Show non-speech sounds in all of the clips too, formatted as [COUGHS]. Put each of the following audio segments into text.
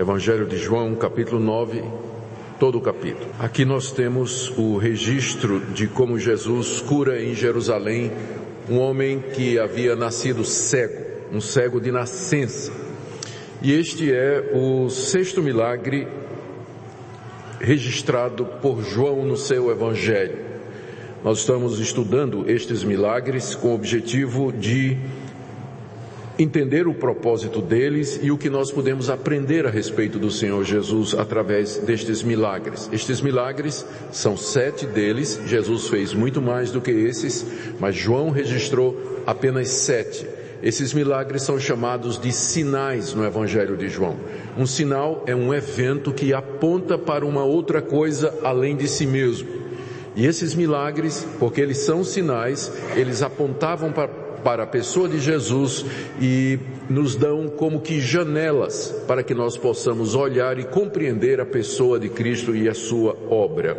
Evangelho de João, capítulo 9, todo o capítulo. Aqui nós temos o registro de como Jesus cura em Jerusalém um homem que havia nascido cego, um cego de nascença. E este é o sexto milagre registrado por João no seu Evangelho. Nós estamos estudando estes milagres com o objetivo de entender o propósito deles e o que nós podemos aprender a respeito do Senhor Jesus através destes milagres. Estes milagres são sete deles, Jesus fez muito mais do que esses, mas João registrou apenas sete. Esses milagres são chamados de sinais no Evangelho de João. Um sinal é um evento que aponta para uma outra coisa além de si mesmo. E esses milagres, porque eles são sinais, eles apontavam para, para a pessoa de Jesus e nos dão como que janelas para que nós possamos olhar e compreender a pessoa de Cristo e a sua obra.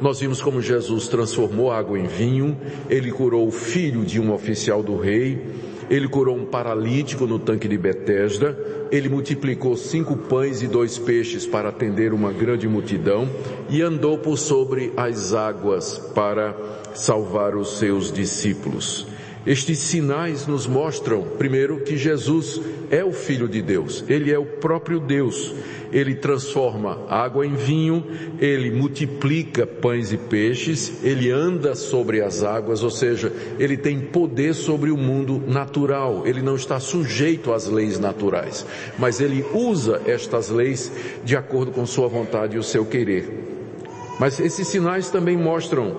Nós vimos como Jesus transformou água em vinho, ele curou o filho de um oficial do rei, ele curou um paralítico no tanque de Betesda, ele multiplicou cinco pães e dois peixes para atender uma grande multidão e andou por sobre as águas para salvar os seus discípulos. Estes sinais nos mostram, primeiro, que Jesus é o Filho de Deus, Ele é o próprio Deus. Ele transforma água em vinho, Ele multiplica pães e peixes, Ele anda sobre as águas, ou seja, Ele tem poder sobre o mundo natural, Ele não está sujeito às leis naturais, mas Ele usa estas leis de acordo com Sua vontade e o seu querer. Mas esses sinais também mostram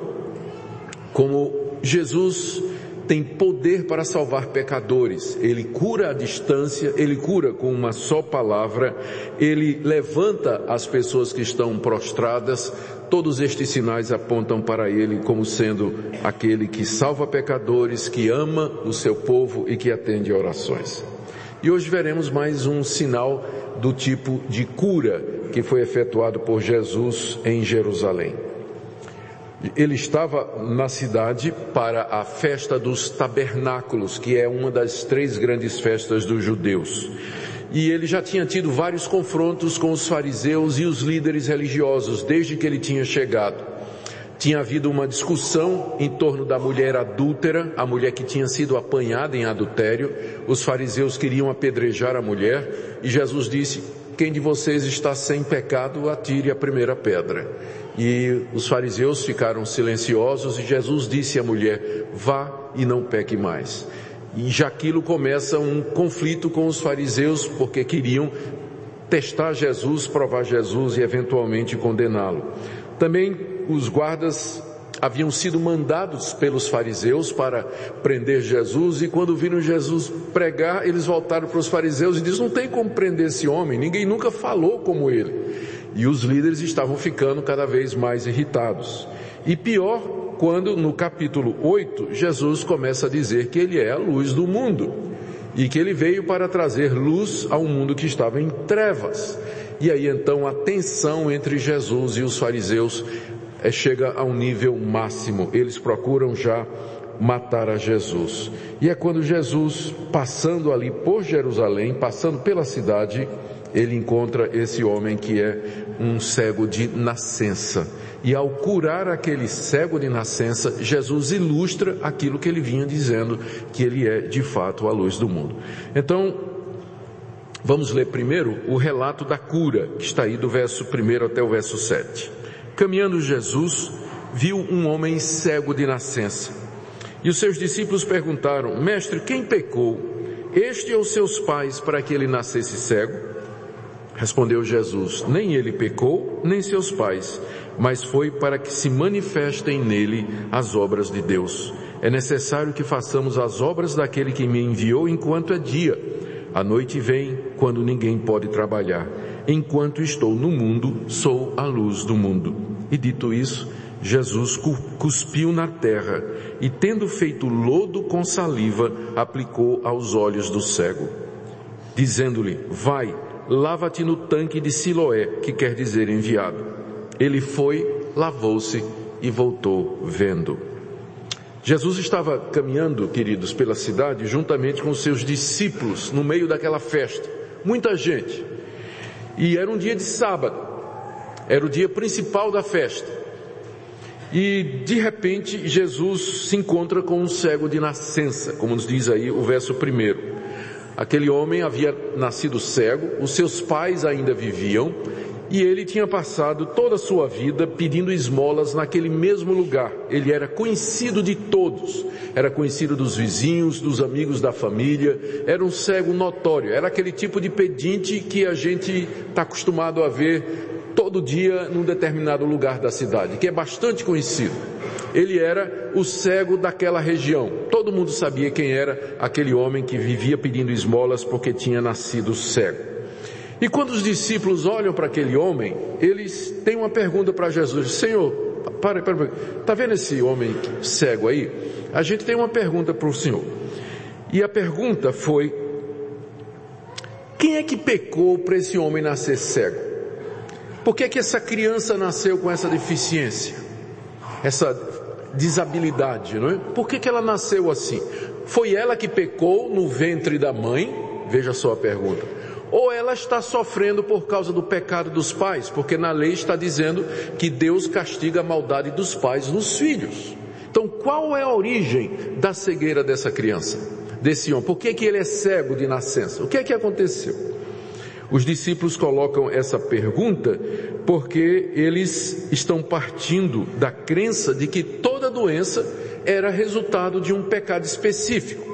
como Jesus tem poder para salvar pecadores. Ele cura à distância, ele cura com uma só palavra, ele levanta as pessoas que estão prostradas. Todos estes sinais apontam para ele como sendo aquele que salva pecadores, que ama o seu povo e que atende orações. E hoje veremos mais um sinal do tipo de cura que foi efetuado por Jesus em Jerusalém ele estava na cidade para a festa dos tabernáculos, que é uma das três grandes festas dos judeus. E ele já tinha tido vários confrontos com os fariseus e os líderes religiosos desde que ele tinha chegado. Tinha havido uma discussão em torno da mulher adúltera, a mulher que tinha sido apanhada em adultério. Os fariseus queriam apedrejar a mulher e Jesus disse: Quem de vocês está sem pecado, atire a primeira pedra. E os fariseus ficaram silenciosos e Jesus disse à mulher, vá e não peque mais. E já aquilo começa um conflito com os fariseus porque queriam testar Jesus, provar Jesus e eventualmente condená-lo. Também os guardas haviam sido mandados pelos fariseus para prender Jesus e quando viram Jesus pregar, eles voltaram para os fariseus e disseram, não tem como prender esse homem, ninguém nunca falou como ele. E os líderes estavam ficando cada vez mais irritados. E pior, quando no capítulo 8, Jesus começa a dizer que ele é a luz do mundo. E que ele veio para trazer luz ao mundo que estava em trevas. E aí então a tensão entre Jesus e os fariseus é, chega a um nível máximo. Eles procuram já matar a Jesus. E é quando Jesus, passando ali por Jerusalém, passando pela cidade, ele encontra esse homem que é um cego de nascença. E ao curar aquele cego de nascença, Jesus ilustra aquilo que ele vinha dizendo, que ele é de fato a luz do mundo. Então, vamos ler primeiro o relato da cura, que está aí do verso 1 até o verso 7. Caminhando Jesus, viu um homem cego de nascença. E os seus discípulos perguntaram, mestre, quem pecou? Este ou seus pais para que ele nascesse cego? Respondeu Jesus: Nem ele pecou, nem seus pais, mas foi para que se manifestem nele as obras de Deus. É necessário que façamos as obras daquele que me enviou enquanto é dia. A noite vem quando ninguém pode trabalhar. Enquanto estou no mundo, sou a luz do mundo. E dito isso, Jesus cuspiu na terra e, tendo feito lodo com saliva, aplicou aos olhos do cego, dizendo-lhe: Vai, lava-te no tanque de Siloé, que quer dizer enviado. Ele foi, lavou-se e voltou vendo. Jesus estava caminhando, queridos, pela cidade juntamente com seus discípulos no meio daquela festa. Muita gente. E era um dia de sábado. Era o dia principal da festa. E de repente Jesus se encontra com um cego de nascença, como nos diz aí o verso primeiro. Aquele homem havia nascido cego, os seus pais ainda viviam, e ele tinha passado toda a sua vida pedindo esmolas naquele mesmo lugar. Ele era conhecido de todos, era conhecido dos vizinhos, dos amigos da família, era um cego notório, era aquele tipo de pedinte que a gente está acostumado a ver todo dia num determinado lugar da cidade, que é bastante conhecido. Ele era o cego daquela região. Todo mundo sabia quem era aquele homem que vivia pedindo esmolas porque tinha nascido cego. E quando os discípulos olham para aquele homem, eles têm uma pergunta para Jesus: Senhor, para, para, para, tá vendo esse homem cego aí? A gente tem uma pergunta para o Senhor. E a pergunta foi: quem é que pecou para esse homem nascer cego? Por que é que essa criança nasceu com essa deficiência? Essa desabilidade, não é? Por que que ela nasceu assim? Foi ela que pecou no ventre da mãe? Veja só a pergunta ou ela está sofrendo por causa do pecado dos pais, porque na lei está dizendo que Deus castiga a maldade dos pais nos filhos. Então, qual é a origem da cegueira dessa criança, desse homem? Por que, que ele é cego de nascença? O que é que aconteceu? Os discípulos colocam essa pergunta porque eles estão partindo da crença de que toda doença era resultado de um pecado específico.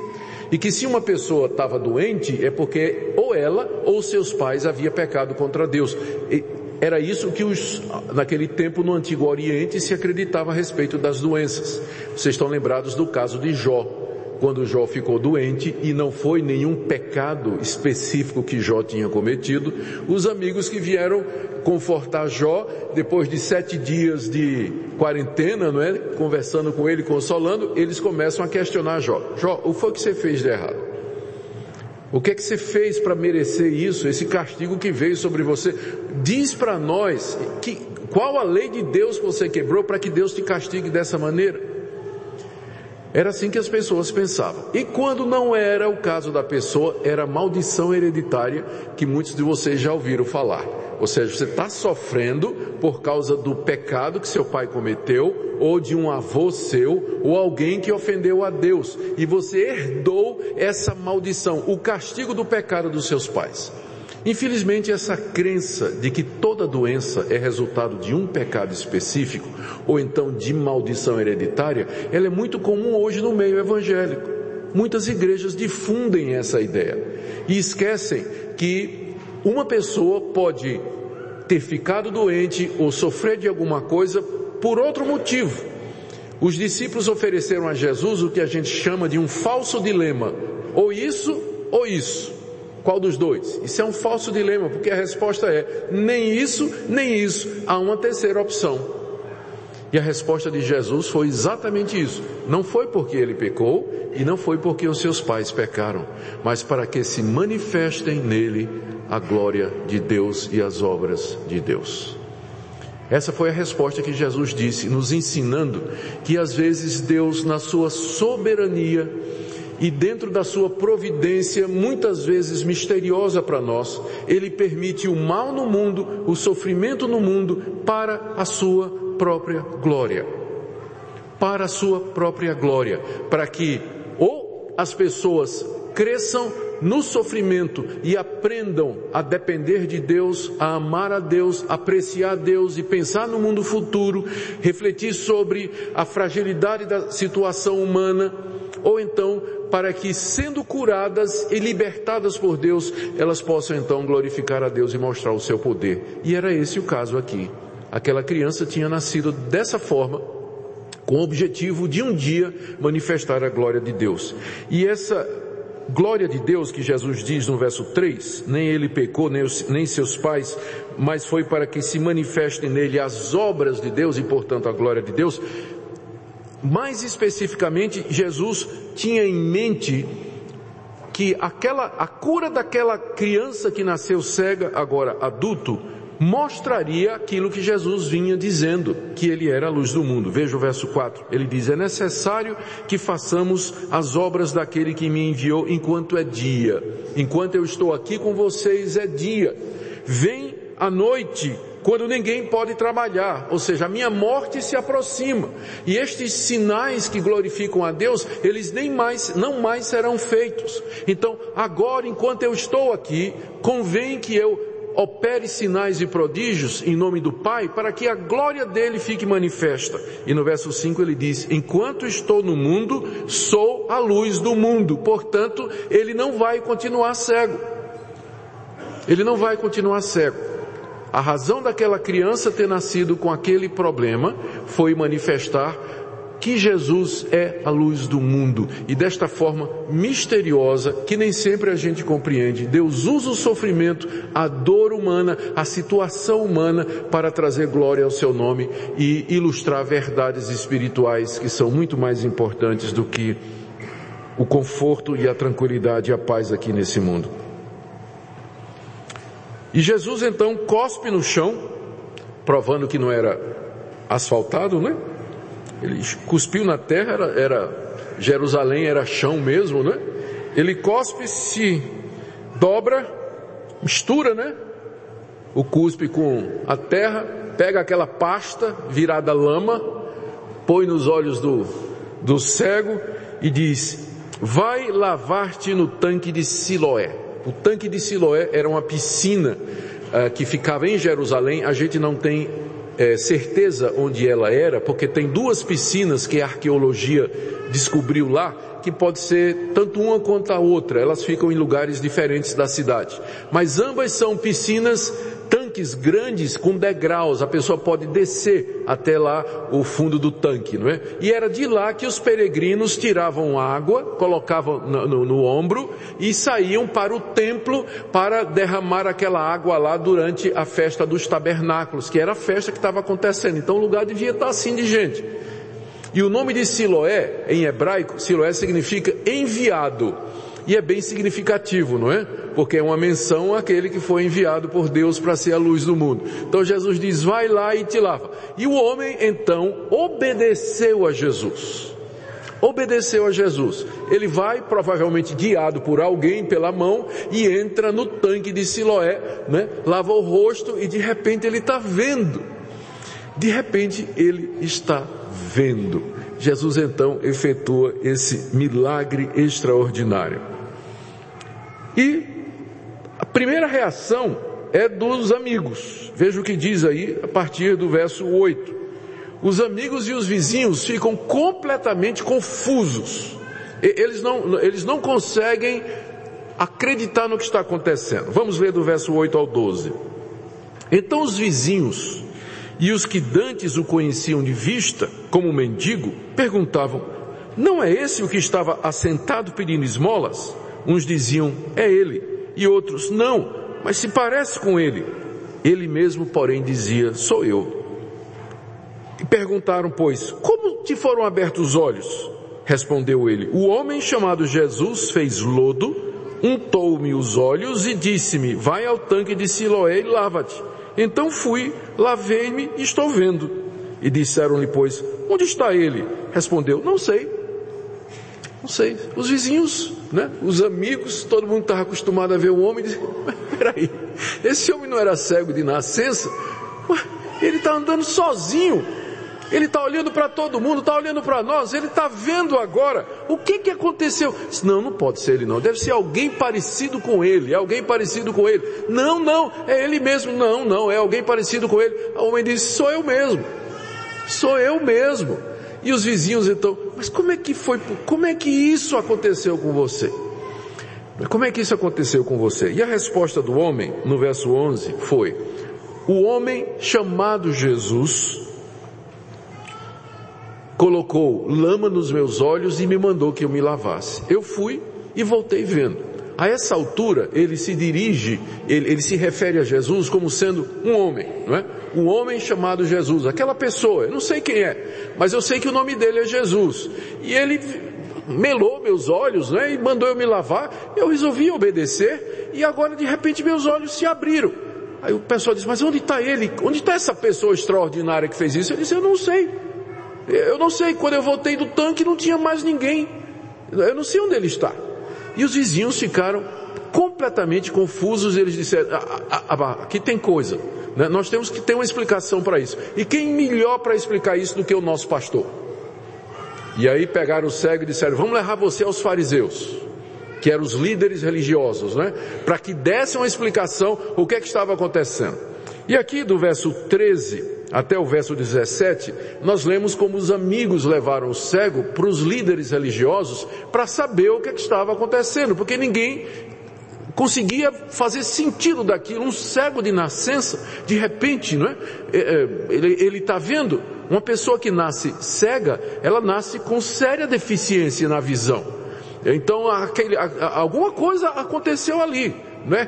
E que se uma pessoa estava doente é porque ou ela ou seus pais havia pecado contra Deus. E era isso que os, naquele tempo no Antigo Oriente se acreditava a respeito das doenças. Vocês estão lembrados do caso de Jó quando Jó ficou doente e não foi nenhum pecado específico que Jó tinha cometido, os amigos que vieram confortar Jó, depois de sete dias de quarentena, não é? Conversando com ele, consolando, eles começam a questionar Jó. Jó, o que foi que você fez de errado? O que é que você fez para merecer isso, esse castigo que veio sobre você? Diz para nós que, qual a lei de Deus que você quebrou para que Deus te castigue dessa maneira? Era assim que as pessoas pensavam. E quando não era o caso da pessoa, era maldição hereditária que muitos de vocês já ouviram falar. Ou seja, você está sofrendo por causa do pecado que seu pai cometeu, ou de um avô seu, ou alguém que ofendeu a Deus. E você herdou essa maldição, o castigo do pecado dos seus pais. Infelizmente, essa crença de que toda doença é resultado de um pecado específico, ou então de maldição hereditária, ela é muito comum hoje no meio evangélico. Muitas igrejas difundem essa ideia e esquecem que uma pessoa pode ter ficado doente ou sofrer de alguma coisa por outro motivo. Os discípulos ofereceram a Jesus o que a gente chama de um falso dilema: ou isso ou isso. Qual dos dois? Isso é um falso dilema, porque a resposta é nem isso, nem isso. Há uma terceira opção. E a resposta de Jesus foi exatamente isso. Não foi porque ele pecou e não foi porque os seus pais pecaram, mas para que se manifestem nele a glória de Deus e as obras de Deus. Essa foi a resposta que Jesus disse, nos ensinando que às vezes Deus, na sua soberania, e dentro da sua providência, muitas vezes misteriosa para nós, ele permite o mal no mundo, o sofrimento no mundo, para a sua própria glória. Para a sua própria glória. Para que ou as pessoas cresçam no sofrimento e aprendam a depender de Deus, a amar a Deus, apreciar a Deus e pensar no mundo futuro, refletir sobre a fragilidade da situação humana, ou então para que, sendo curadas e libertadas por Deus, elas possam então glorificar a Deus e mostrar o seu poder. E era esse o caso aqui. Aquela criança tinha nascido dessa forma, com o objetivo de um dia manifestar a glória de Deus. E essa glória de Deus que Jesus diz no verso 3, nem ele pecou, nem, nem seus pais, mas foi para que se manifestem nele as obras de Deus e portanto a glória de Deus, mais especificamente, Jesus tinha em mente que aquela, a cura daquela criança que nasceu cega, agora adulto, mostraria aquilo que Jesus vinha dizendo, que ele era a luz do mundo. Veja o verso 4. Ele diz: É necessário que façamos as obras daquele que me enviou enquanto é dia. Enquanto eu estou aqui com vocês é dia. Vem à noite, quando ninguém pode trabalhar, ou seja, a minha morte se aproxima. E estes sinais que glorificam a Deus, eles nem mais, não mais serão feitos. Então, agora, enquanto eu estou aqui, convém que eu opere sinais e prodígios em nome do Pai, para que a glória dele fique manifesta. E no verso 5 ele diz: Enquanto estou no mundo, sou a luz do mundo. Portanto, ele não vai continuar cego. Ele não vai continuar cego. A razão daquela criança ter nascido com aquele problema foi manifestar que Jesus é a luz do mundo e desta forma misteriosa que nem sempre a gente compreende. Deus usa o sofrimento, a dor humana, a situação humana para trazer glória ao seu nome e ilustrar verdades espirituais que são muito mais importantes do que o conforto e a tranquilidade e a paz aqui nesse mundo. E Jesus então cospe no chão, provando que não era asfaltado, né? Ele cuspiu na terra, era, era Jerusalém era chão mesmo, né? Ele cospe, se dobra, mistura, né? O cuspe com a terra, pega aquela pasta virada lama, põe nos olhos do, do cego e diz: Vai lavar-te no tanque de Siloé. O tanque de Siloé era uma piscina uh, que ficava em Jerusalém. A gente não tem é, certeza onde ela era, porque tem duas piscinas que a arqueologia descobriu lá, que pode ser tanto uma quanto a outra. Elas ficam em lugares diferentes da cidade. Mas ambas são piscinas tanques grandes com degraus, a pessoa pode descer até lá o fundo do tanque, não é? E era de lá que os peregrinos tiravam água, colocavam no, no, no ombro e saíam para o templo para derramar aquela água lá durante a festa dos tabernáculos, que era a festa que estava acontecendo. Então o lugar devia estar assim de gente. E o nome de Siloé, em hebraico, Siloé significa enviado. E é bem significativo, não é? Porque é uma menção àquele que foi enviado por Deus para ser a luz do mundo. Então Jesus diz, vai lá e te lava. E o homem então obedeceu a Jesus. Obedeceu a Jesus. Ele vai, provavelmente guiado por alguém pela mão, e entra no tanque de Siloé, né? lava o rosto e de repente ele está vendo. De repente ele está vendo. Jesus então efetua esse milagre extraordinário. E a primeira reação é dos amigos. Veja o que diz aí a partir do verso 8. Os amigos e os vizinhos ficam completamente confusos. Eles não, eles não conseguem acreditar no que está acontecendo. Vamos ver do verso 8 ao 12. Então os vizinhos e os que dantes o conheciam de vista, como mendigo, perguntavam: Não é esse o que estava assentado pedindo esmolas? Uns diziam, é ele, e outros, não, mas se parece com ele. Ele mesmo, porém, dizia, sou eu. E perguntaram, pois, como te foram abertos os olhos? Respondeu ele, o homem chamado Jesus fez lodo, untou-me os olhos e disse-me, vai ao tanque de Siloé e lava-te. Então fui, lavei-me e estou vendo. E disseram-lhe, pois, onde está ele? Respondeu, não sei. Não sei. Os vizinhos né? Os amigos, todo mundo estava acostumado a ver o homem e [LAUGHS] peraí, esse homem não era cego de nascença? Ele está andando sozinho. Ele está olhando para todo mundo, está olhando para nós, ele está vendo agora. O que que aconteceu? Não, não pode ser ele não. Deve ser alguém parecido com ele. Alguém parecido com ele. Não, não, é ele mesmo. Não, não, é alguém parecido com ele. O homem disse, sou eu mesmo. Sou eu mesmo. E os vizinhos então, mas como é que foi, como é que isso aconteceu com você? Como é que isso aconteceu com você? E a resposta do homem, no verso 11, foi: O homem chamado Jesus colocou lama nos meus olhos e me mandou que eu me lavasse. Eu fui e voltei vendo. A essa altura, ele se dirige, ele, ele se refere a Jesus como sendo um homem, não é? Um homem chamado Jesus, aquela pessoa, eu não sei quem é, mas eu sei que o nome dele é Jesus. E ele melou meus olhos, né? E mandou eu me lavar, eu resolvi obedecer, e agora de repente meus olhos se abriram. Aí o pessoal disse, mas onde está ele? Onde está essa pessoa extraordinária que fez isso? Eu disse, eu não sei. Eu não sei, quando eu voltei do tanque não tinha mais ninguém. Eu não sei onde ele está. E os vizinhos ficaram completamente confusos. Eles disseram: ah, ah, ah, aqui tem coisa. Né? Nós temos que ter uma explicação para isso. E quem melhor para explicar isso do que o nosso pastor? E aí pegaram o cego e disseram: Vamos levar você aos fariseus, que eram os líderes religiosos, né? Para que dessem uma explicação o que é que estava acontecendo. E aqui do verso 13 até o verso 17, nós lemos como os amigos levaram o cego para os líderes religiosos para saber o que, é que estava acontecendo, porque ninguém conseguia fazer sentido daquilo. Um cego de nascença, de repente, não é? é, é ele está vendo. Uma pessoa que nasce cega, ela nasce com séria deficiência na visão. Então, aquele, alguma coisa aconteceu ali. Né?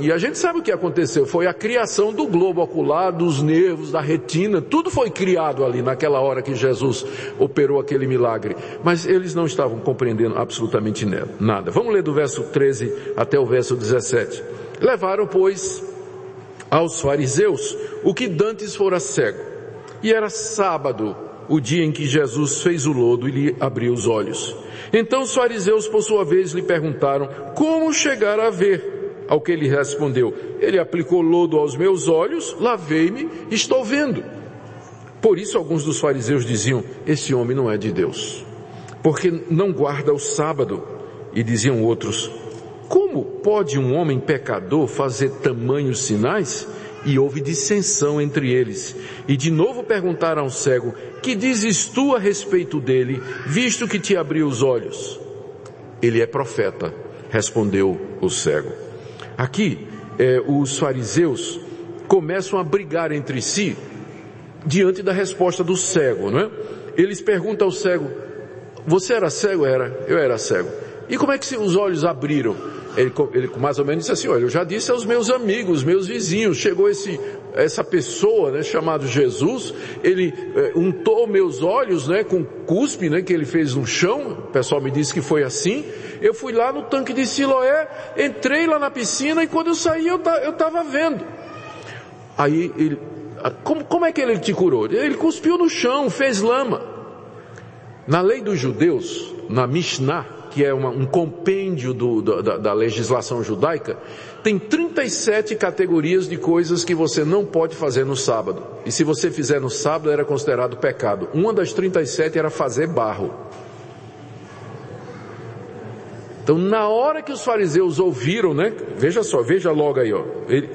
E a gente sabe o que aconteceu, foi a criação do globo ocular, dos nervos, da retina, tudo foi criado ali naquela hora que Jesus operou aquele milagre. Mas eles não estavam compreendendo absolutamente nada. Vamos ler do verso 13 até o verso 17. Levaram, pois, aos fariseus o que dantes fora cego. E era sábado, o dia em que Jesus fez o lodo e lhe abriu os olhos. Então os fariseus, por sua vez, lhe perguntaram como chegar a ver. Ao que ele respondeu, ele aplicou lodo aos meus olhos, lavei-me, estou vendo. Por isso alguns dos fariseus diziam, esse homem não é de Deus, porque não guarda o sábado. E diziam outros, como pode um homem pecador fazer tamanhos sinais? E houve dissensão entre eles. E de novo perguntaram ao cego, que dizes tu a respeito dele, visto que te abriu os olhos? Ele é profeta, respondeu o cego. Aqui, eh, os fariseus começam a brigar entre si diante da resposta do cego, não é? Eles perguntam ao cego, você era cego? Era, eu era cego. E como é que os olhos abriram? Ele, ele mais ou menos disse assim, olha, eu já disse aos meus amigos, meus vizinhos, chegou esse, essa pessoa, né, chamado Jesus, ele é, untou meus olhos, né, com cuspe, né, que ele fez no chão, o pessoal me disse que foi assim, eu fui lá no tanque de Siloé, entrei lá na piscina e quando eu saí eu, eu tava vendo. Aí ele, como, como é que ele te curou? Ele cuspiu no chão, fez lama. Na lei dos judeus, na Mishnah, que é uma, um compêndio do, da, da legislação judaica, tem 37 categorias de coisas que você não pode fazer no sábado. E se você fizer no sábado, era considerado pecado. Uma das 37 era fazer barro. Então, na hora que os fariseus ouviram, né? Veja só, veja logo aí, ó. Ele,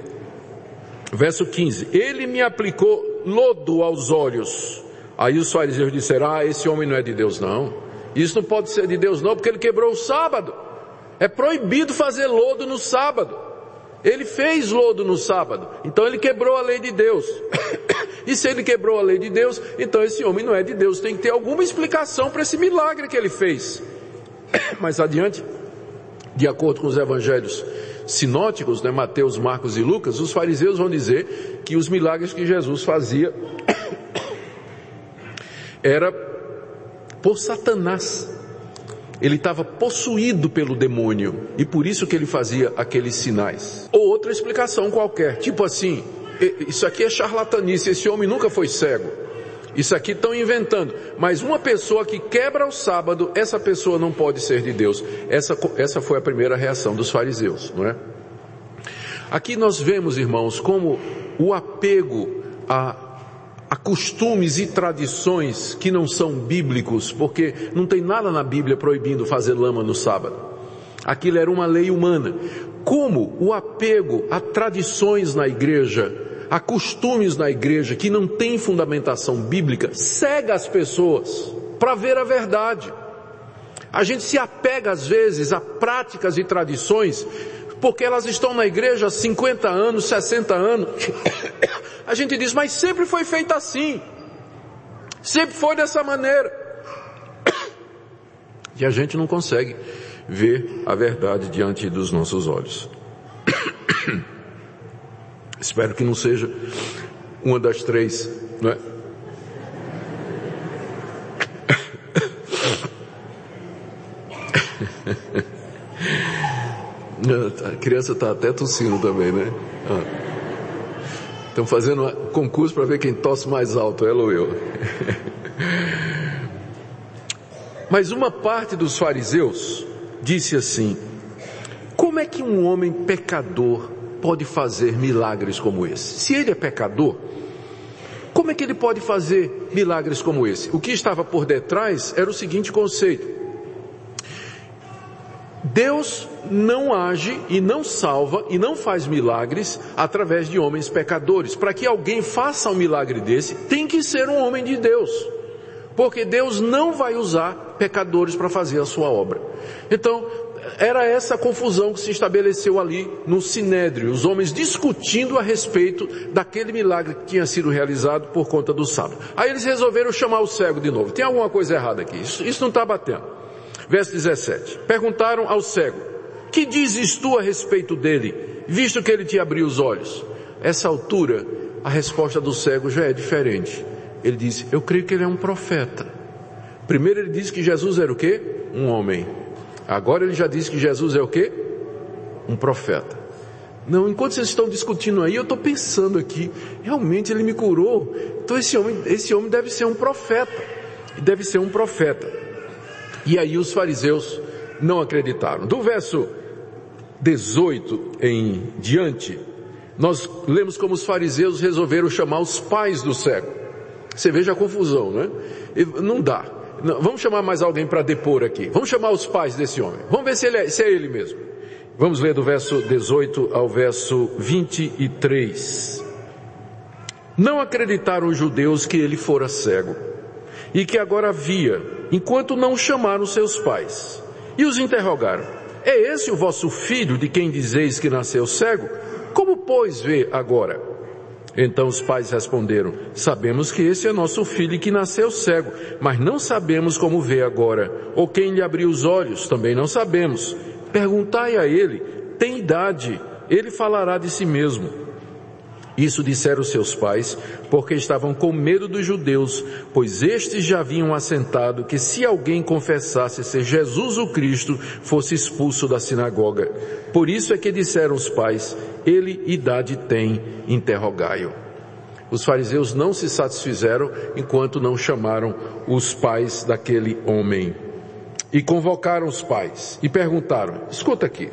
verso 15. Ele me aplicou lodo aos olhos. Aí os fariseus disseram: Ah, esse homem não é de Deus, não. Isso não pode ser de Deus não, porque ele quebrou o sábado. É proibido fazer lodo no sábado. Ele fez lodo no sábado, então ele quebrou a lei de Deus. [COUGHS] e se ele quebrou a lei de Deus, então esse homem não é de Deus. Tem que ter alguma explicação para esse milagre que ele fez. [COUGHS] Mais adiante, de acordo com os evangelhos sinóticos, né, Mateus, Marcos e Lucas, os fariseus vão dizer que os milagres que Jesus fazia [COUGHS] era por Satanás. Ele estava possuído pelo demônio e por isso que ele fazia aqueles sinais. Ou outra explicação qualquer, tipo assim, isso aqui é charlatanice, esse homem nunca foi cego. Isso aqui estão inventando. Mas uma pessoa que quebra o sábado, essa pessoa não pode ser de Deus. Essa, essa foi a primeira reação dos fariseus, não é? Aqui nós vemos, irmãos, como o apego a a costumes e tradições que não são bíblicos, porque não tem nada na Bíblia proibindo fazer lama no sábado. Aquilo era uma lei humana. Como o apego a tradições na igreja, a costumes na igreja que não tem fundamentação bíblica, cega as pessoas para ver a verdade. A gente se apega às vezes a práticas e tradições porque elas estão na igreja há 50 anos, 60 anos. A gente diz, mas sempre foi feita assim. Sempre foi dessa maneira. E a gente não consegue ver a verdade diante dos nossos olhos. Espero que não seja uma das três, não é? A criança está até tossindo também, né? Ah. Estão fazendo um concurso para ver quem tosse mais alto, ela ou eu. [LAUGHS] Mas uma parte dos fariseus disse assim: Como é que um homem pecador pode fazer milagres como esse? Se ele é pecador, como é que ele pode fazer milagres como esse? O que estava por detrás era o seguinte conceito: Deus não age e não salva e não faz milagres através de homens pecadores. Para que alguém faça um milagre desse, tem que ser um homem de Deus. Porque Deus não vai usar pecadores para fazer a sua obra. Então, era essa confusão que se estabeleceu ali no Sinédrio, os homens discutindo a respeito daquele milagre que tinha sido realizado por conta do sábado. Aí eles resolveram chamar o cego de novo. Tem alguma coisa errada aqui, isso, isso não está batendo. Verso 17. Perguntaram ao cego, que dizes tu a respeito dele, visto que ele te abriu os olhos? Essa altura, a resposta do cego já é diferente. Ele diz, eu creio que ele é um profeta. Primeiro ele disse que Jesus era o quê? Um homem. Agora ele já disse que Jesus é o quê? Um profeta. Não, enquanto vocês estão discutindo aí, eu estou pensando aqui, realmente ele me curou. Então esse homem, esse homem deve ser um profeta. Deve ser um profeta. E aí os fariseus não acreditaram. Do verso 18 em diante, nós lemos como os fariseus resolveram chamar os pais do cego. Você veja a confusão, né? Não dá. Não, vamos chamar mais alguém para depor aqui. Vamos chamar os pais desse homem. Vamos ver se, ele é, se é ele mesmo. Vamos ler do verso 18 ao verso 23. Não acreditaram os judeus que ele fora cego e que agora via, enquanto não chamaram seus pais. E os interrogaram: É esse o vosso filho de quem dizeis que nasceu cego? Como, pois, vê agora? Então os pais responderam: Sabemos que esse é nosso filho que nasceu cego, mas não sabemos como vê agora, ou quem lhe abriu os olhos, também não sabemos. Perguntai a ele: tem idade, ele falará de si mesmo. Isso disseram seus pais, porque estavam com medo dos judeus, pois estes já haviam assentado que se alguém confessasse ser Jesus o Cristo, fosse expulso da sinagoga. Por isso é que disseram os pais, ele idade tem, interrogai-o. Os fariseus não se satisfizeram enquanto não chamaram os pais daquele homem. E convocaram os pais e perguntaram, escuta aqui,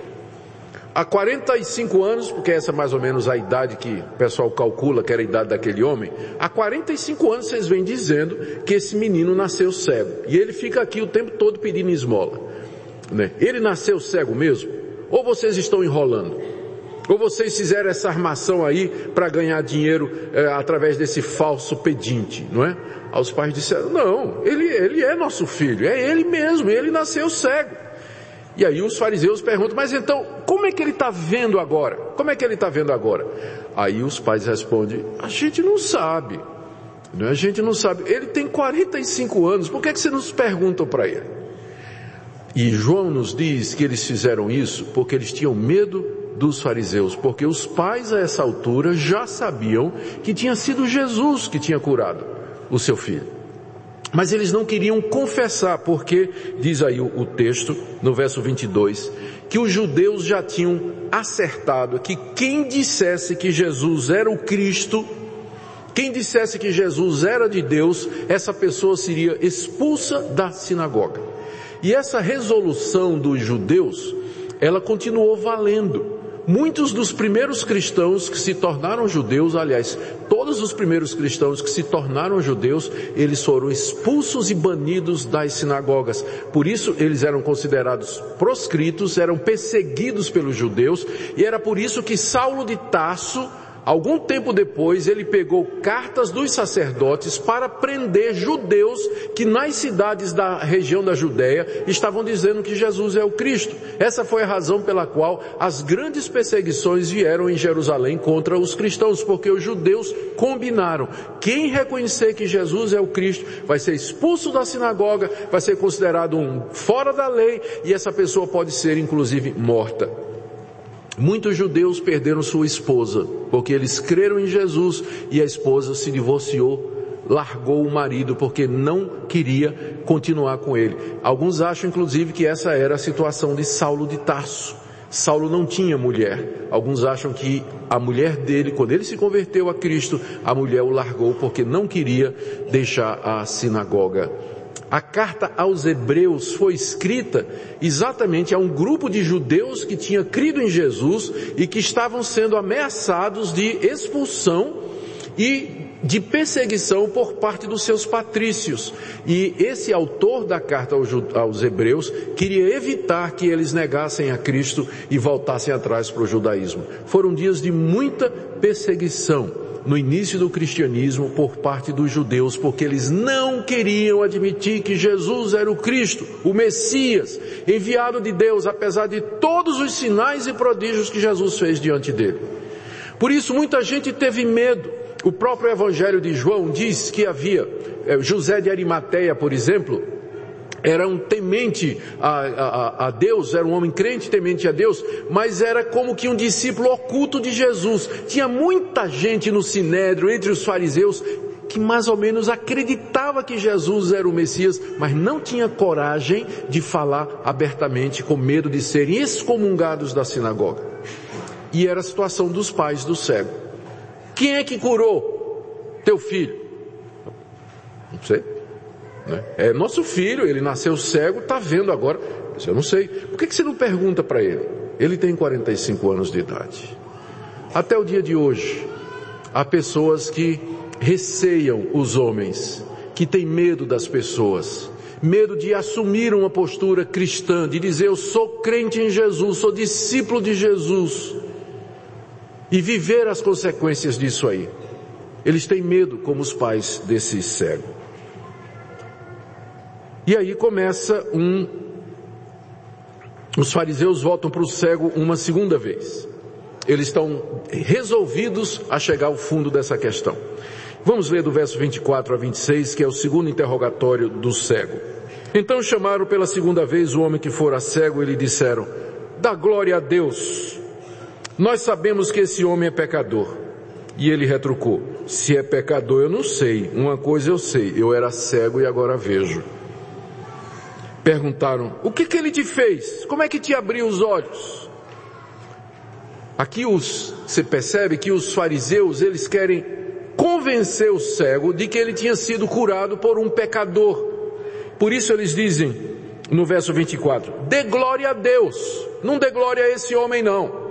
Há 45 anos, porque essa é mais ou menos a idade que o pessoal calcula que era a idade daquele homem, há 45 anos vocês vêm dizendo que esse menino nasceu cego. E ele fica aqui o tempo todo pedindo esmola. Né? Ele nasceu cego mesmo? Ou vocês estão enrolando? Ou vocês fizeram essa armação aí para ganhar dinheiro é, através desse falso pedinte, não é? Os pais disseram, não, ele, ele é nosso filho, é ele mesmo, ele nasceu cego. E aí os fariseus perguntam, mas então, como é que ele está vendo agora? Como é que ele está vendo agora? Aí os pais respondem, a gente não sabe. Né? A gente não sabe. Ele tem 45 anos, por que, é que você nos pergunta para ele? E João nos diz que eles fizeram isso porque eles tinham medo dos fariseus, porque os pais a essa altura já sabiam que tinha sido Jesus que tinha curado o seu filho. Mas eles não queriam confessar, porque, diz aí o, o, texto, no verso 22, que os judeus já tinham acertado que quem dissesse que Jesus era o Cristo, quem dissesse que Jesus era de Deus, essa pessoa seria expulsa da sinagoga. E essa resolução dos judeus, ela continuou valendo. Muitos dos primeiros cristãos que se tornaram judeus, aliás, todos os primeiros cristãos que se tornaram judeus, eles foram expulsos e banidos das sinagogas. Por isso eles eram considerados proscritos, eram perseguidos pelos judeus, e era por isso que Saulo de Tarso, Algum tempo depois, ele pegou cartas dos sacerdotes para prender judeus que nas cidades da região da Judéia estavam dizendo que Jesus é o Cristo. Essa foi a razão pela qual as grandes perseguições vieram em Jerusalém contra os cristãos, porque os judeus combinaram: quem reconhecer que Jesus é o Cristo vai ser expulso da sinagoga, vai ser considerado um fora da lei e essa pessoa pode ser inclusive morta. Muitos judeus perderam sua esposa, porque eles creram em Jesus e a esposa se divorciou, largou o marido porque não queria continuar com ele. Alguns acham inclusive que essa era a situação de Saulo de Tarso. Saulo não tinha mulher. Alguns acham que a mulher dele, quando ele se converteu a Cristo, a mulher o largou porque não queria deixar a sinagoga A carta aos Hebreus foi escrita exatamente a um grupo de judeus que tinha crido em Jesus e que estavam sendo ameaçados de expulsão e de perseguição por parte dos seus patrícios. E esse autor da carta aos Hebreus queria evitar que eles negassem a Cristo e voltassem atrás para o judaísmo. Foram dias de muita perseguição no início do cristianismo por parte dos judeus, porque eles não queriam admitir que Jesus era o Cristo, o Messias, enviado de Deus, apesar de todos os sinais e prodígios que Jesus fez diante dele. Por isso muita gente teve medo. O próprio Evangelho de João diz que havia eh, José de Arimateia, por exemplo, era um temente a, a, a, Deus, era um homem crente temente a Deus, mas era como que um discípulo oculto de Jesus. Tinha muita gente no Sinédrio, entre os fariseus, que mais ou menos acreditava que Jesus era o Messias, mas não tinha coragem de falar abertamente, com medo de serem excomungados da sinagoga. E era a situação dos pais do cego. Quem é que curou teu filho? Não sei. Né? É nosso filho, ele nasceu cego, está vendo agora. Mas eu não sei. Por que, que você não pergunta para ele? Ele tem 45 anos de idade. Até o dia de hoje, há pessoas que receiam os homens, que têm medo das pessoas, medo de assumir uma postura cristã, de dizer eu sou crente em Jesus, sou discípulo de Jesus, e viver as consequências disso aí. Eles têm medo, como os pais desse cego. E aí começa um. Os fariseus voltam para o cego uma segunda vez. Eles estão resolvidos a chegar ao fundo dessa questão. Vamos ler do verso 24 a 26, que é o segundo interrogatório do cego. Então chamaram pela segunda vez o homem que fora cego e lhe disseram: Dá glória a Deus. Nós sabemos que esse homem é pecador. E ele retrucou: Se é pecador, eu não sei. Uma coisa eu sei: eu era cego e agora vejo. Perguntaram, o que que ele te fez? Como é que te abriu os olhos? Aqui os, você percebe que os fariseus, eles querem convencer o cego de que ele tinha sido curado por um pecador. Por isso eles dizem, no verso 24, dê glória a Deus, não dê glória a esse homem não.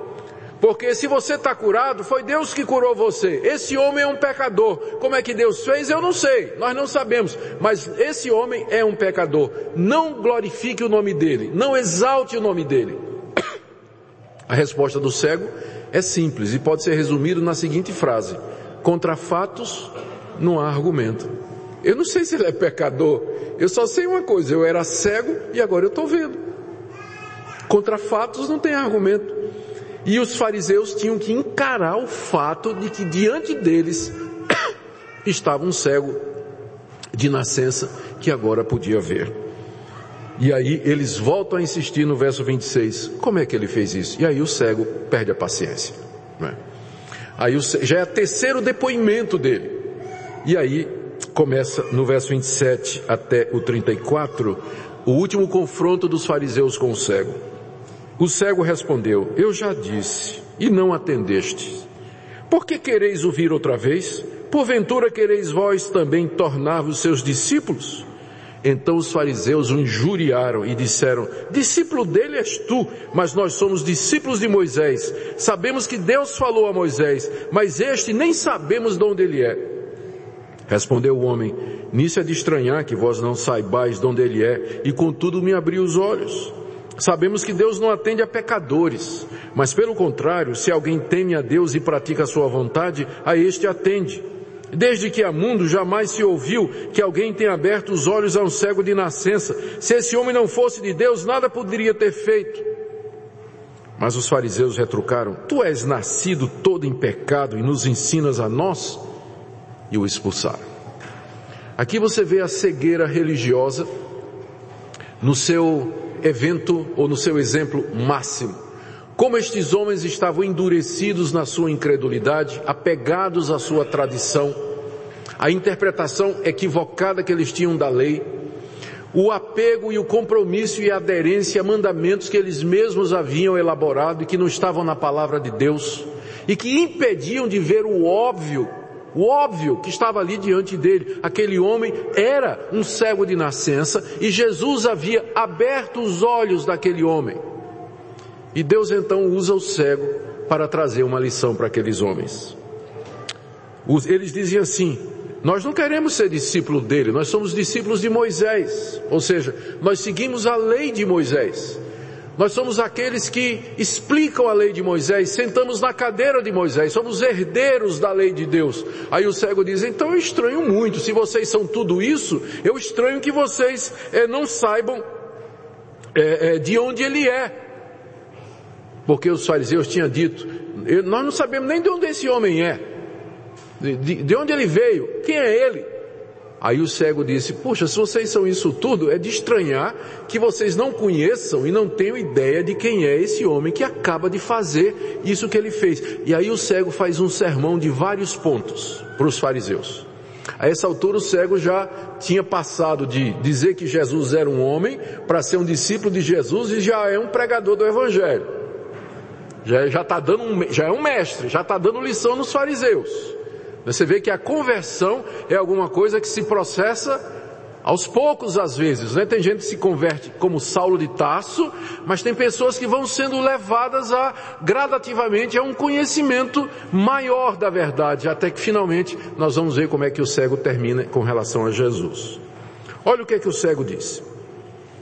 Porque se você está curado, foi Deus que curou você. Esse homem é um pecador. Como é que Deus fez? Eu não sei. Nós não sabemos. Mas esse homem é um pecador. Não glorifique o nome dele. Não exalte o nome dele. A resposta do cego é simples e pode ser resumido na seguinte frase: contra fatos não há argumento. Eu não sei se ele é pecador. Eu só sei uma coisa: eu era cego e agora eu estou vendo. Contra fatos não tem argumento. E os fariseus tinham que encarar o fato de que diante deles [COUGHS] estava um cego de nascença que agora podia ver. E aí eles voltam a insistir no verso 26. Como é que ele fez isso? E aí o cego perde a paciência. Né? Aí já é o terceiro depoimento dele. E aí começa no verso 27 até o 34, o último confronto dos fariseus com o cego. O cego respondeu, eu já disse, e não atendestes. Por que quereis ouvir outra vez? Porventura quereis vós também tornar-vos seus discípulos? Então os fariseus o injuriaram e disseram, discípulo dele és tu, mas nós somos discípulos de Moisés. Sabemos que Deus falou a Moisés, mas este nem sabemos de onde ele é. Respondeu o homem, nisso é de estranhar que vós não saibais de onde ele é, e contudo me abriu os olhos. Sabemos que Deus não atende a pecadores, mas pelo contrário, se alguém teme a Deus e pratica a sua vontade, a este atende. Desde que há mundo jamais se ouviu que alguém tenha aberto os olhos a um cego de nascença. Se esse homem não fosse de Deus, nada poderia ter feito. Mas os fariseus retrucaram, tu és nascido todo em pecado e nos ensinas a nós? E o expulsaram. Aqui você vê a cegueira religiosa no seu evento ou no seu exemplo máximo. Como estes homens estavam endurecidos na sua incredulidade, apegados à sua tradição, a interpretação equivocada que eles tinham da lei, o apego e o compromisso e a aderência a mandamentos que eles mesmos haviam elaborado e que não estavam na palavra de Deus, e que impediam de ver o óbvio o óbvio que estava ali diante dele. Aquele homem era um cego de nascença e Jesus havia aberto os olhos daquele homem. E Deus então usa o cego para trazer uma lição para aqueles homens. Eles diziam assim: Nós não queremos ser discípulo dele, nós somos discípulos de Moisés. Ou seja, nós seguimos a lei de Moisés. Nós somos aqueles que explicam a lei de Moisés, sentamos na cadeira de Moisés, somos herdeiros da lei de Deus. Aí o cego diz: então eu estranho muito, se vocês são tudo isso, eu estranho que vocês é, não saibam é, é, de onde ele é. Porque os fariseus tinham dito: nós não sabemos nem de onde esse homem é, de, de, de onde ele veio, quem é ele. Aí o cego disse: Puxa, se vocês são isso tudo, é de estranhar que vocês não conheçam e não tenham ideia de quem é esse homem que acaba de fazer isso que ele fez. E aí o cego faz um sermão de vários pontos para os fariseus. A essa altura o cego já tinha passado de dizer que Jesus era um homem para ser um discípulo de Jesus e já é um pregador do Evangelho. Já, já tá dando um, já é um mestre, já está dando lição nos fariseus. Você vê que a conversão é alguma coisa que se processa aos poucos às vezes, né? Tem gente que se converte como Saulo de Tarso, mas tem pessoas que vão sendo levadas a gradativamente a um conhecimento maior da verdade, até que finalmente nós vamos ver como é que o cego termina com relação a Jesus. Olha o que é que o cego diz.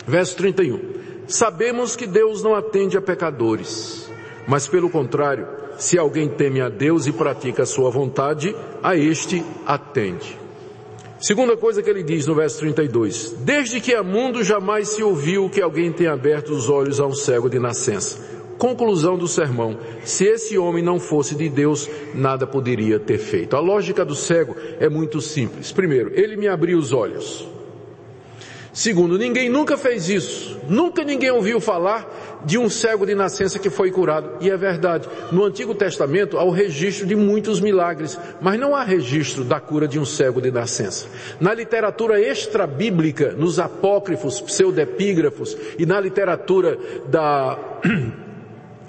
Verso 31. Sabemos que Deus não atende a pecadores, mas pelo contrário, se alguém teme a Deus e pratica a sua vontade, a este atende. Segunda coisa que ele diz no verso 32. Desde que há mundo jamais se ouviu que alguém tenha aberto os olhos a um cego de nascença. Conclusão do sermão. Se esse homem não fosse de Deus, nada poderia ter feito. A lógica do cego é muito simples. Primeiro, ele me abriu os olhos. Segundo, ninguém nunca fez isso. Nunca ninguém ouviu falar de um cego de nascença que foi curado. E é verdade. No Antigo Testamento há o registro de muitos milagres, mas não há registro da cura de um cego de nascença. Na literatura extra-bíblica, nos apócrifos, pseudepígrafos e na literatura da [CLEARS THROAT]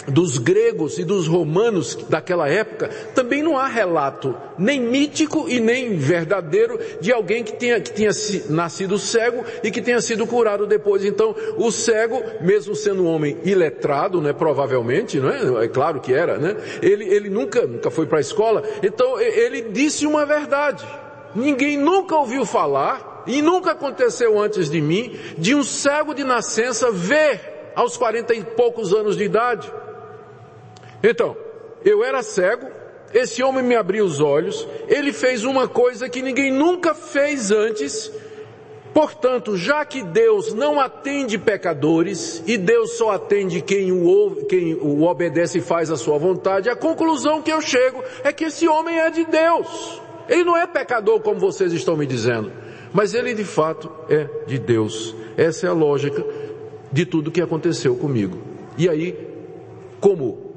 dos gregos e dos romanos daquela época, também não há relato, nem mítico e nem verdadeiro, de alguém que tenha, que tenha nascido cego e que tenha sido curado depois. Então, o cego, mesmo sendo um homem iletrado, né, provavelmente, não é? é claro que era, né? Ele, ele nunca, nunca foi para a escola, então ele disse uma verdade. Ninguém nunca ouviu falar, e nunca aconteceu antes de mim, de um cego de nascença ver aos quarenta e poucos anos de idade. Então, eu era cego, esse homem me abriu os olhos, ele fez uma coisa que ninguém nunca fez antes, Portanto, já que Deus não atende pecadores e Deus só atende quem o, ouve, quem o obedece e faz a sua vontade, a conclusão que eu chego é que esse homem é de Deus. Ele não é pecador como vocês estão me dizendo, mas ele de fato é de Deus. Essa é a lógica de tudo que aconteceu comigo. E aí, como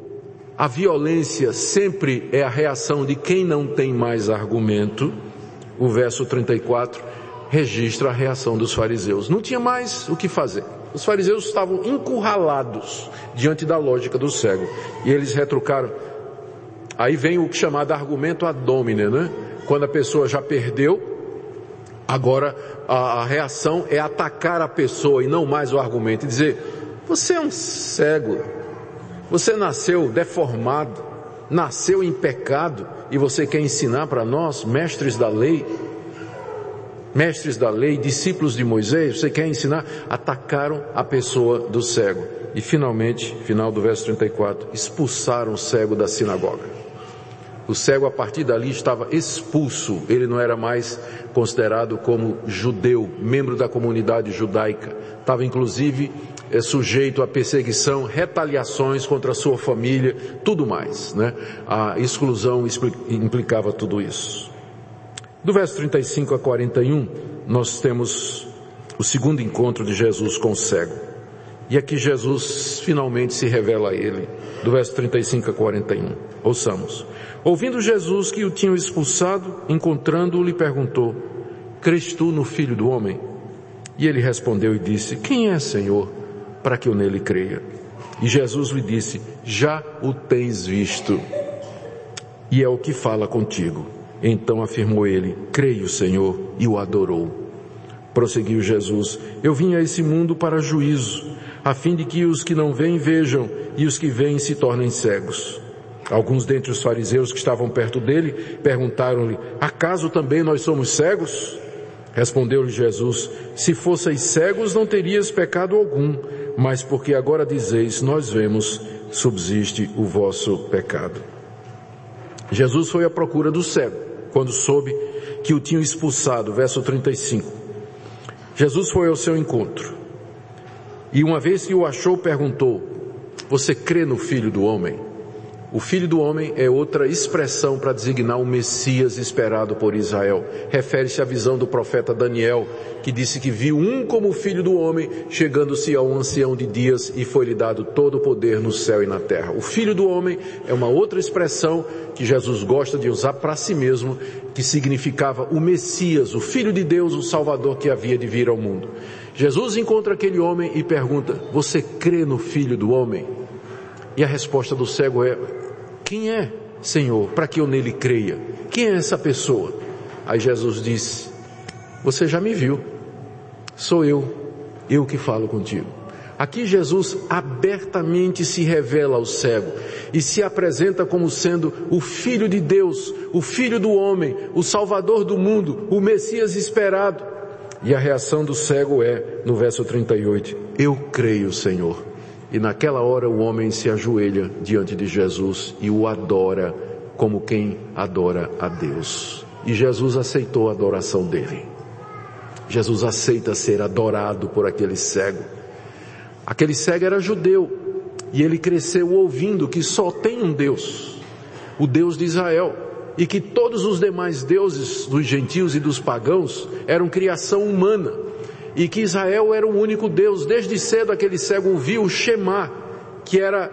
a violência sempre é a reação de quem não tem mais argumento. O verso 34 registra a reação dos fariseus. Não tinha mais o que fazer. Os fariseus estavam encurralados diante da lógica do cego. E eles retrucaram. Aí vem o chamado argumento ad hominem, né? Quando a pessoa já perdeu, agora a reação é atacar a pessoa e não mais o argumento. E dizer, você é um cego, você nasceu deformado, nasceu em pecado e você quer ensinar para nós, mestres da lei, mestres da lei, discípulos de Moisés, você quer ensinar? Atacaram a pessoa do cego. E finalmente, final do verso 34, expulsaram o cego da sinagoga. O cego a partir dali estava expulso, ele não era mais considerado como judeu, membro da comunidade judaica. Estava inclusive é sujeito a perseguição, retaliações contra a sua família, tudo mais, né? A exclusão implicava tudo isso. Do verso 35 a 41, nós temos o segundo encontro de Jesus com o cego. E aqui Jesus finalmente se revela a ele, do verso 35 a 41. Ouçamos. Ouvindo Jesus que o tinham expulsado, encontrando-o, lhe perguntou: Crês tu no Filho do Homem? E ele respondeu e disse: Quem é, Senhor? Para que eu nele creia. E Jesus lhe disse: Já o tens visto, e é o que fala contigo. Então afirmou ele: Creio, Senhor, e o adorou. Prosseguiu Jesus: Eu vim a esse mundo para juízo, a fim de que os que não veem vejam e os que veem se tornem cegos. Alguns dentre os fariseus que estavam perto dele perguntaram-lhe: Acaso também nós somos cegos? Respondeu-lhe Jesus: Se fosseis cegos, não terias pecado algum, mas porque agora dizeis, nós vemos, subsiste o vosso pecado. Jesus foi à procura do cego, quando soube que o tinham expulsado, verso 35. Jesus foi ao seu encontro. E uma vez que o achou, perguntou, você crê no Filho do Homem? O Filho do Homem é outra expressão para designar o Messias esperado por Israel. Refere-se à visão do profeta Daniel, que disse que viu um como Filho do Homem, chegando-se a um ancião de dias e foi-lhe dado todo o poder no céu e na terra. O Filho do Homem é uma outra expressão que Jesus gosta de usar para si mesmo, que significava o Messias, o Filho de Deus, o Salvador que havia de vir ao mundo. Jesus encontra aquele homem e pergunta, você crê no Filho do Homem? E a resposta do cego é, quem é, Senhor, para que eu nele creia? Quem é essa pessoa? Aí Jesus disse: Você já me viu. Sou eu, eu que falo contigo. Aqui Jesus abertamente se revela ao cego e se apresenta como sendo o Filho de Deus, o Filho do homem, o Salvador do mundo, o Messias esperado. E a reação do cego é, no verso 38, eu creio, Senhor. E naquela hora o homem se ajoelha diante de Jesus e o adora como quem adora a Deus. E Jesus aceitou a adoração dele. Jesus aceita ser adorado por aquele cego. Aquele cego era judeu e ele cresceu ouvindo que só tem um Deus, o Deus de Israel, e que todos os demais deuses dos gentios e dos pagãos eram criação humana e que Israel era o único Deus. Desde cedo aquele cego ouviu o Shema, que era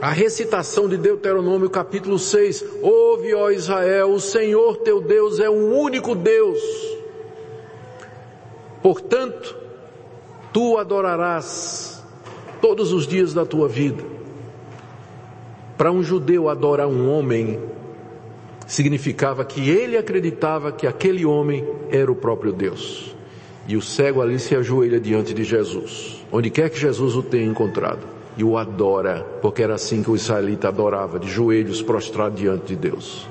a recitação de Deuteronômio capítulo 6. Ouve, ó Israel, o Senhor teu Deus é o único Deus. Portanto, tu adorarás todos os dias da tua vida. Para um judeu adorar um homem significava que ele acreditava que aquele homem era o próprio Deus. E o cego ali se ajoelha diante de Jesus, onde quer que Jesus o tenha encontrado, e o adora, porque era assim que o israelita adorava, de joelhos prostrados diante de Deus.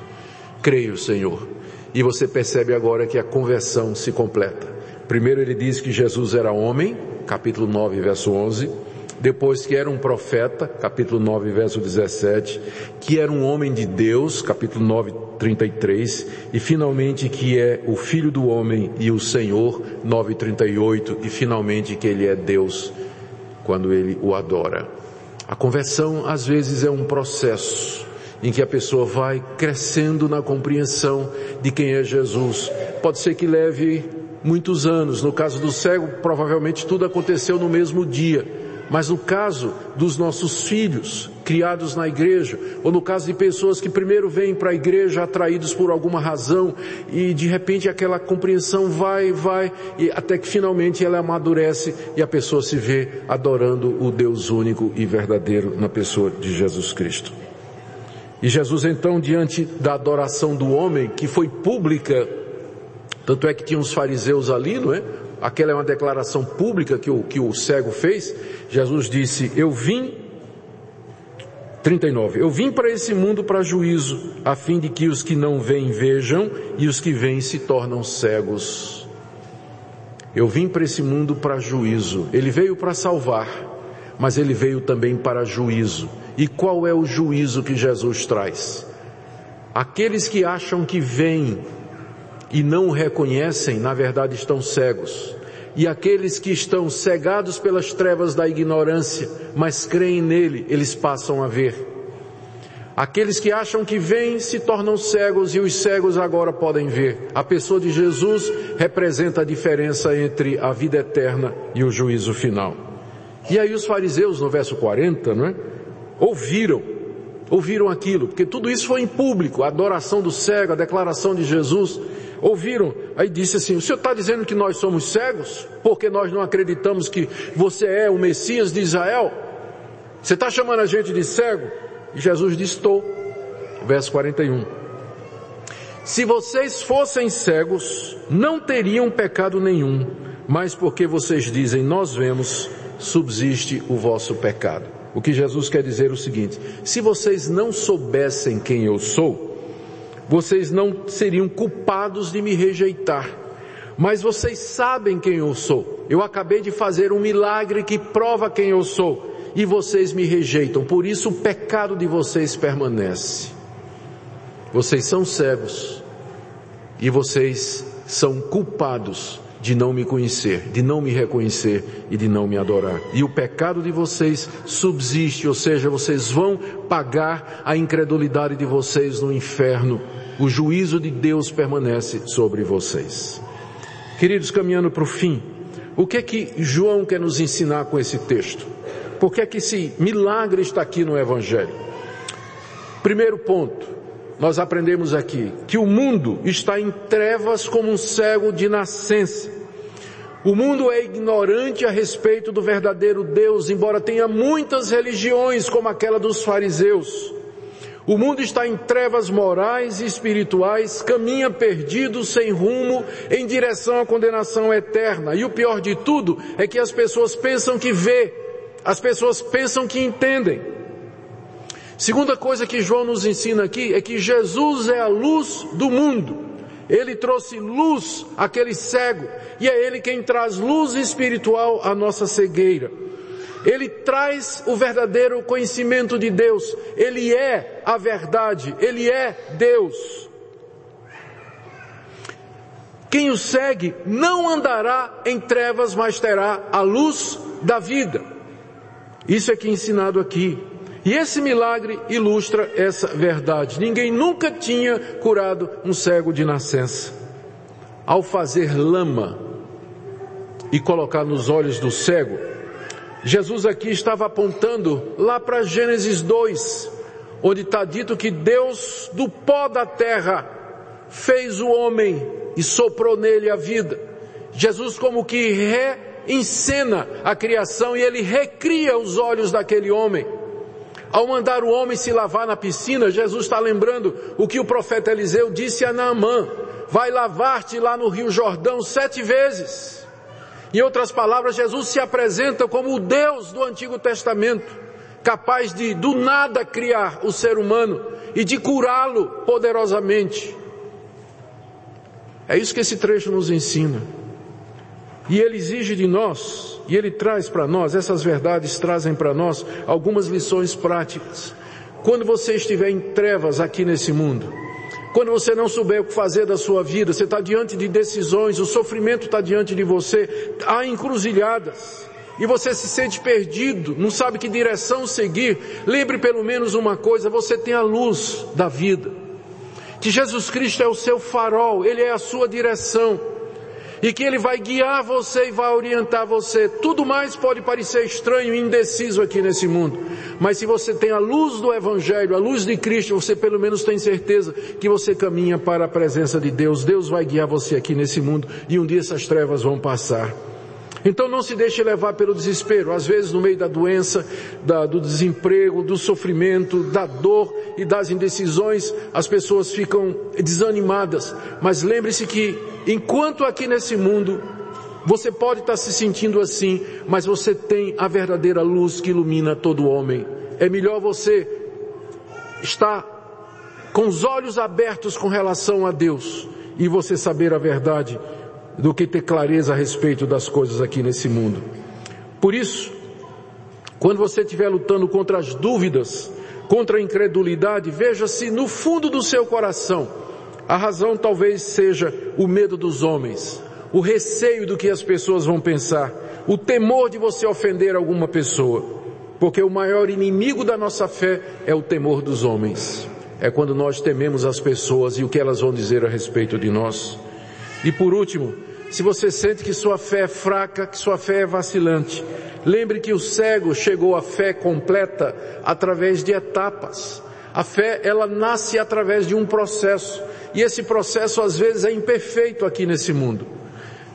Creio, Senhor. E você percebe agora que a conversão se completa. Primeiro ele diz que Jesus era homem, capítulo 9, verso 11 depois que era um profeta, capítulo 9, verso 17, que era um homem de Deus, capítulo 9, 33, e finalmente que é o filho do homem e o Senhor, 9, 38, e finalmente que ele é Deus quando ele o adora. A conversão às vezes é um processo em que a pessoa vai crescendo na compreensão de quem é Jesus. Pode ser que leve muitos anos. No caso do cego, provavelmente tudo aconteceu no mesmo dia mas no caso dos nossos filhos criados na igreja, ou no caso de pessoas que primeiro vêm para a igreja atraídos por alguma razão e de repente aquela compreensão vai, vai, e até que finalmente ela amadurece e a pessoa se vê adorando o Deus único e verdadeiro na pessoa de Jesus Cristo. E Jesus então, diante da adoração do homem, que foi pública, tanto é que tinha uns fariseus ali, não é? Aquela é uma declaração pública que o, que o cego fez, Jesus disse, eu vim, 39, eu vim para esse mundo para juízo, a fim de que os que não veem vejam e os que veem se tornam cegos. Eu vim para esse mundo para juízo. Ele veio para salvar, mas ele veio também para juízo. E qual é o juízo que Jesus traz? Aqueles que acham que veem e não o reconhecem, na verdade estão cegos. E aqueles que estão cegados pelas trevas da ignorância, mas creem nele, eles passam a ver. Aqueles que acham que veem se tornam cegos e os cegos agora podem ver. A pessoa de Jesus representa a diferença entre a vida eterna e o juízo final. E aí os fariseus, no verso 40, não é? Ouviram, ouviram aquilo, porque tudo isso foi em público, a adoração do cego, a declaração de Jesus, ouviram, aí disse assim, o senhor está dizendo que nós somos cegos, porque nós não acreditamos que você é o Messias de Israel? Você está chamando a gente de cego? E Jesus disse, estou. Verso 41. Se vocês fossem cegos, não teriam pecado nenhum, mas porque vocês dizem, nós vemos, subsiste o vosso pecado. O que Jesus quer dizer é o seguinte: se vocês não soubessem quem eu sou, vocês não seriam culpados de me rejeitar. Mas vocês sabem quem eu sou. Eu acabei de fazer um milagre que prova quem eu sou. E vocês me rejeitam. Por isso o pecado de vocês permanece. Vocês são cegos. E vocês são culpados de não me conhecer, de não me reconhecer e de não me adorar. E o pecado de vocês subsiste, ou seja, vocês vão pagar a incredulidade de vocês no inferno. O juízo de Deus permanece sobre vocês. Queridos, caminhando para o fim, o que é que João quer nos ensinar com esse texto? Por que é que esse milagre está aqui no Evangelho? Primeiro ponto, nós aprendemos aqui que o mundo está em trevas como um cego de nascença. O mundo é ignorante a respeito do verdadeiro Deus, embora tenha muitas religiões como aquela dos fariseus. O mundo está em trevas morais e espirituais, caminha perdido, sem rumo, em direção à condenação eterna. E o pior de tudo é que as pessoas pensam que vê, as pessoas pensam que entendem. Segunda coisa que João nos ensina aqui é que Jesus é a luz do mundo. Ele trouxe luz àquele cego e é Ele quem traz luz espiritual à nossa cegueira. Ele traz o verdadeiro conhecimento de Deus. Ele é a verdade. Ele é Deus. Quem o segue não andará em trevas, mas terá a luz da vida. Isso é que é ensinado aqui. E esse milagre ilustra essa verdade. Ninguém nunca tinha curado um cego de nascença. Ao fazer lama e colocar nos olhos do cego, Jesus aqui estava apontando lá para Gênesis 2, onde está dito que Deus do pó da terra fez o homem e soprou nele a vida. Jesus como que reencena a criação e ele recria os olhos daquele homem. Ao mandar o homem se lavar na piscina, Jesus está lembrando o que o profeta Eliseu disse a Naamã: vai lavar-te lá no Rio Jordão sete vezes. Em outras palavras, Jesus se apresenta como o Deus do Antigo Testamento, capaz de do nada criar o ser humano e de curá-lo poderosamente. É isso que esse trecho nos ensina. E ele exige de nós, e ele traz para nós, essas verdades trazem para nós algumas lições práticas. Quando você estiver em trevas aqui nesse mundo, quando você não souber o que fazer da sua vida, você está diante de decisões, o sofrimento está diante de você, há encruzilhadas, e você se sente perdido, não sabe que direção seguir, lembre pelo menos uma coisa, você tem a luz da vida. Que Jesus Cristo é o seu farol, Ele é a sua direção e que Ele vai guiar você e vai orientar você. Tudo mais pode parecer estranho e indeciso aqui nesse mundo, mas se você tem a luz do Evangelho, a luz de Cristo, você pelo menos tem certeza que você caminha para a presença de Deus. Deus vai guiar você aqui nesse mundo e um dia essas trevas vão passar. Então não se deixe levar pelo desespero. Às vezes no meio da doença, da, do desemprego, do sofrimento, da dor e das indecisões, as pessoas ficam desanimadas. Mas lembre-se que enquanto aqui nesse mundo você pode estar se sentindo assim, mas você tem a verdadeira luz que ilumina todo homem. É melhor você estar com os olhos abertos com relação a Deus e você saber a verdade do que ter clareza a respeito das coisas aqui nesse mundo. Por isso, quando você estiver lutando contra as dúvidas, contra a incredulidade, veja se no fundo do seu coração a razão talvez seja o medo dos homens, o receio do que as pessoas vão pensar, o temor de você ofender alguma pessoa, porque o maior inimigo da nossa fé é o temor dos homens. É quando nós tememos as pessoas e o que elas vão dizer a respeito de nós. E por último, se você sente que sua fé é fraca, que sua fé é vacilante, lembre que o cego chegou à fé completa através de etapas. A fé, ela nasce através de um processo. E esse processo às vezes é imperfeito aqui nesse mundo.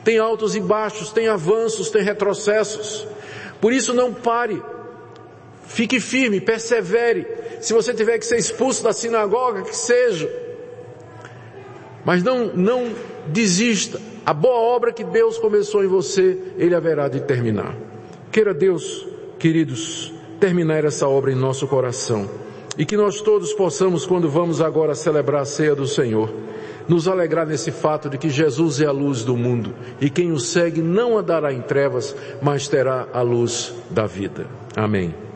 Tem altos e baixos, tem avanços, tem retrocessos. Por isso não pare. Fique firme, persevere. Se você tiver que ser expulso da sinagoga, que seja. Mas não, não desista. A boa obra que Deus começou em você, Ele haverá de terminar. Queira Deus, queridos, terminar essa obra em nosso coração. E que nós todos possamos, quando vamos agora celebrar a ceia do Senhor, nos alegrar nesse fato de que Jesus é a luz do mundo e quem o segue não andará em trevas, mas terá a luz da vida. Amém.